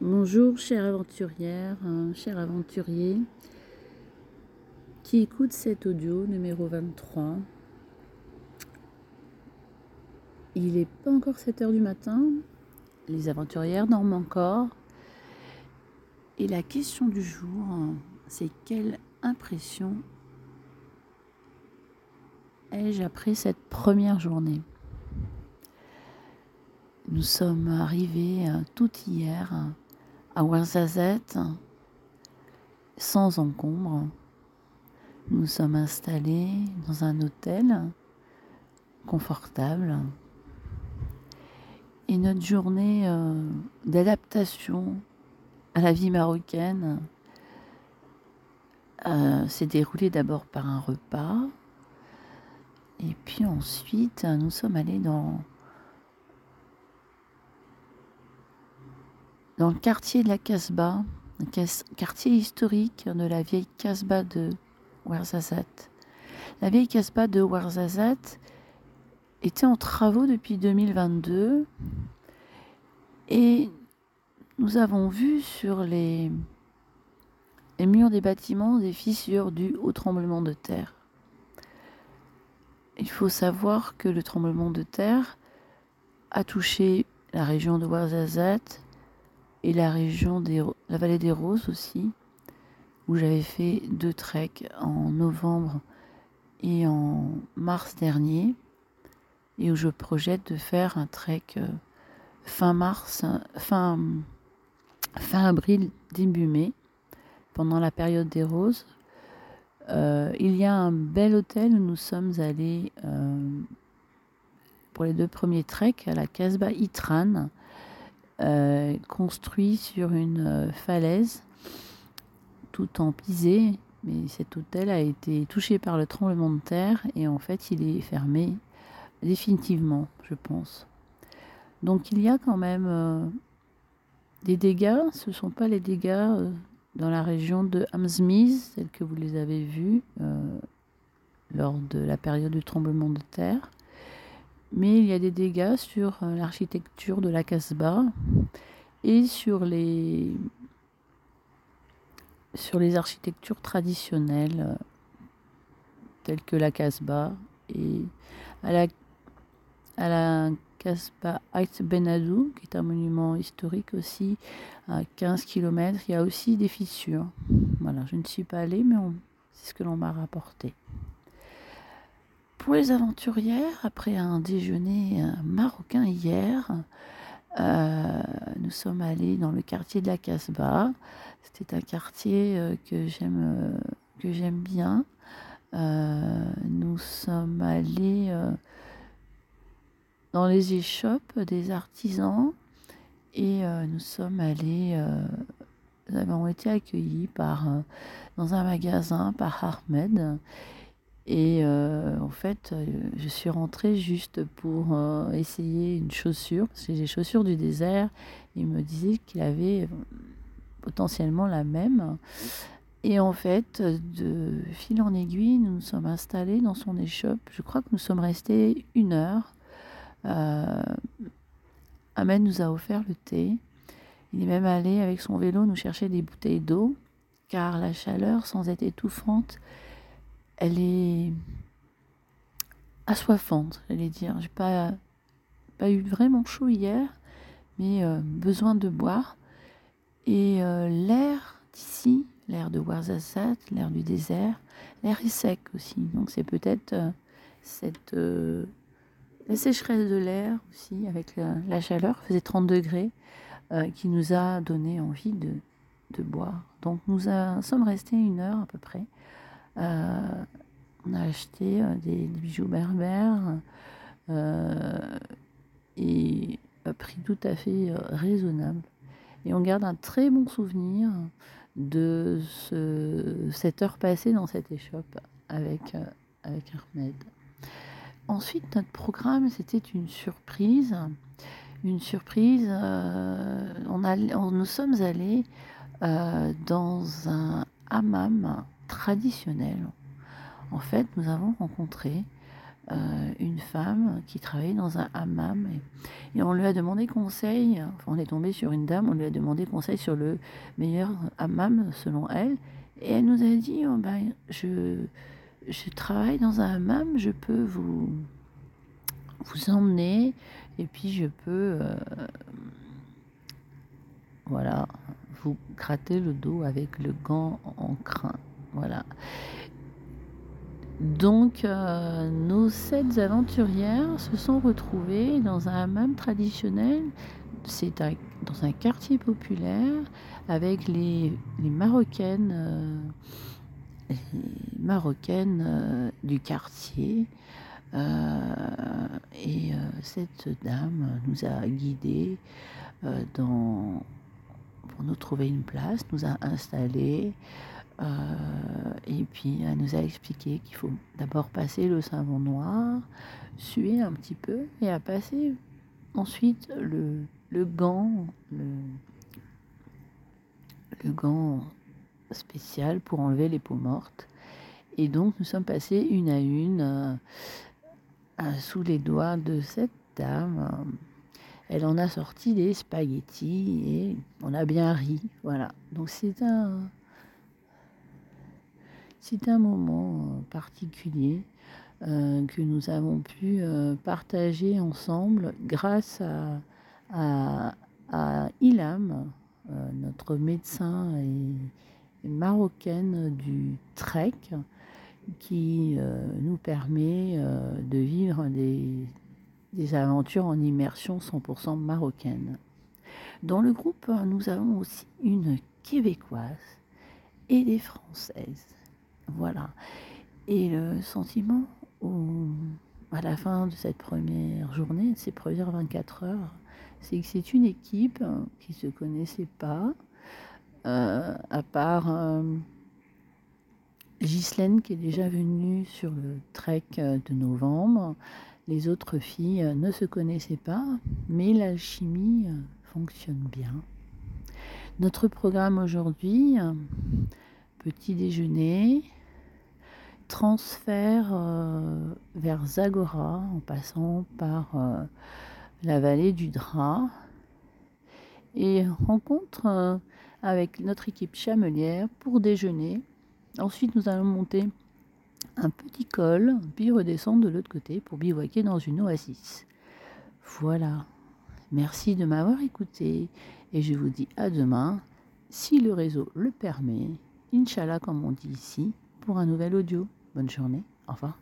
Bonjour chère aventurière, hein, cher aventurier qui écoute cet audio numéro 23. Il n'est pas encore 7 heures du matin, les aventurières dorment encore. Et la question du jour, c'est quelle impression ai-je après cette première journée? Nous sommes arrivés euh, tout hier à Ouarzazate sans encombre. Nous sommes installés dans un hôtel confortable et notre journée euh, d'adaptation à la vie marocaine euh, s'est déroulée d'abord par un repas et puis ensuite nous sommes allés dans dans le quartier de la Casbah, un quartier historique de la vieille Casbah de Ouarzazate. La vieille Casbah de Ouarzazate était en travaux depuis 2022 et nous avons vu sur les, murs des bâtiments des fissures dues au tremblement de terre. Il faut savoir que le tremblement de terre a touché la région de Ouarzazate et la région des la vallée des Roses aussi, où j'avais fait deux treks en novembre et en mars dernier, et où je projette de faire un trek euh, fin mars, fin, fin avril, début mai, pendant la période des roses. Euh, il y a un bel hôtel où nous sommes allés euh, pour les deux premiers treks à la Casbah Itran, euh, construit sur une euh, falaise, tout en pisé. Mais cet hôtel a été touché par le tremblement de terre et en fait il est fermé définitivement, je pense. Donc il y a quand même euh, des dégâts. Ce ne sont pas les dégâts dans la région de Hamzmiz, tels que vous les avez vus lors de la période du tremblement de terre mais il y a des dégâts sur euh, l'architecture de la Casbah et sur les, sur les architectures traditionnelles euh, telles que la Casbah et à la, à la Casbah Ait Benadou, qui est un monument historique aussi, à 15 km, il y a aussi des fissures. Voilà, je ne suis pas allée, mais c'est ce que l'on m'a rapporté. Pour les aventurières, après un déjeuner euh, marocain hier, euh, nous sommes allés dans le quartier de la Casbah. C'était un quartier euh, que j'aime que j'aime bien. nous sommes allés dans les échoppes des artisans et nous sommes allés nous avons été accueillis par dans un magasin par Ahmed et euh, en fait, euh, je suis rentrée juste pour euh, essayer une chaussure, parce que j'ai des chaussures du désert. Il me disait qu'il avait potentiellement la même. Et en fait, de fil en aiguille, nous nous sommes installés dans son échoppe. Je crois que nous sommes restés une heure. Ahmed nous a offert le thé. Il est même allé avec son vélo nous chercher des bouteilles d'eau, car la chaleur, sans être étouffante, elle est assoiffante, j'allais dire. J'ai pas, pas eu vraiment chaud hier, mais euh, besoin de boire. Et euh, l'air d'ici, l'air de Ouarzazate, l'air du désert, l'air est sec aussi. Donc c'est peut-être euh, cette la sécheresse de l'air aussi, avec la, chaleur, faisait 30 degrés, qui nous a donné envie de, de boire. Donc nous sommes restés une heure à peu près. Euh, on a acheté euh, des, bijoux berbères euh, et à prix tout à fait raisonnable. Et on garde un très bon souvenir de cette heure passée dans cette échoppe avec, avec Ahmed. Ensuite, notre programme, c'était une surprise. Une surprise, nous sommes allés dans un hammam En fait, nous avons rencontré euh, une femme qui travaillait dans un hammam et, on lui a demandé conseil. on est tombé sur une dame, on lui a demandé conseil sur le meilleur hammam selon elle. Et elle nous a dit oh ben, je, je travaille dans un hammam, je peux vous, vous emmener et puis je peux euh, voilà vous gratter le dos avec le gant en crin. Donc, euh, nos sept aventurières se sont retrouvées dans un hammam traditionnel. C'est dans un quartier populaire avec les, Marocaines, euh, marocaines euh, du quartier. et cette dame nous a guidés dans, pour nous trouver une place, nous a installés. Euh, et puis elle nous a expliqué qu'il faut d'abord passer le savon noir, suer un petit peu et à passer ensuite le, le gant, le, le gant spécial pour enlever les peaux mortes. Et donc nous sommes passés une à une euh, euh, sous les doigts de cette dame. Elle en a sorti des spaghettis et on a bien ri. Voilà. Donc c'est un, c'est un moment euh, particulier euh, que nous avons pu euh, partager ensemble grâce à, Ilam, notre médecin et, marocaine du trek, qui nous permet de vivre des, des aventures en immersion 100% marocaine. Dans le groupe, nous avons aussi une québécoise et des françaises. Voilà. Et le sentiment à la fin de cette première journée, de ces premières 24 heures, c'est que c'est une équipe qui ne se connaissait pas, euh, à part euh, Ghislaine qui est déjà venue sur le trek de novembre. Les autres filles ne se connaissaient pas, mais l'alchimie fonctionne bien. Notre programme aujourd'hui, petit déjeuner, transfert euh, vers Zagora en passant par euh, la vallée du Drap et rencontre euh, avec notre équipe chamelière pour déjeuner. Ensuite, nous allons monter un petit col, puis redescendre de l'autre côté pour bivouaquer dans une oasis. Voilà. Merci de m'avoir écouté et je vous dis à demain, si le réseau le permet, Inch'Allah comme on dit ici, pour un nouvel audio. Bonne journée. Au revoir.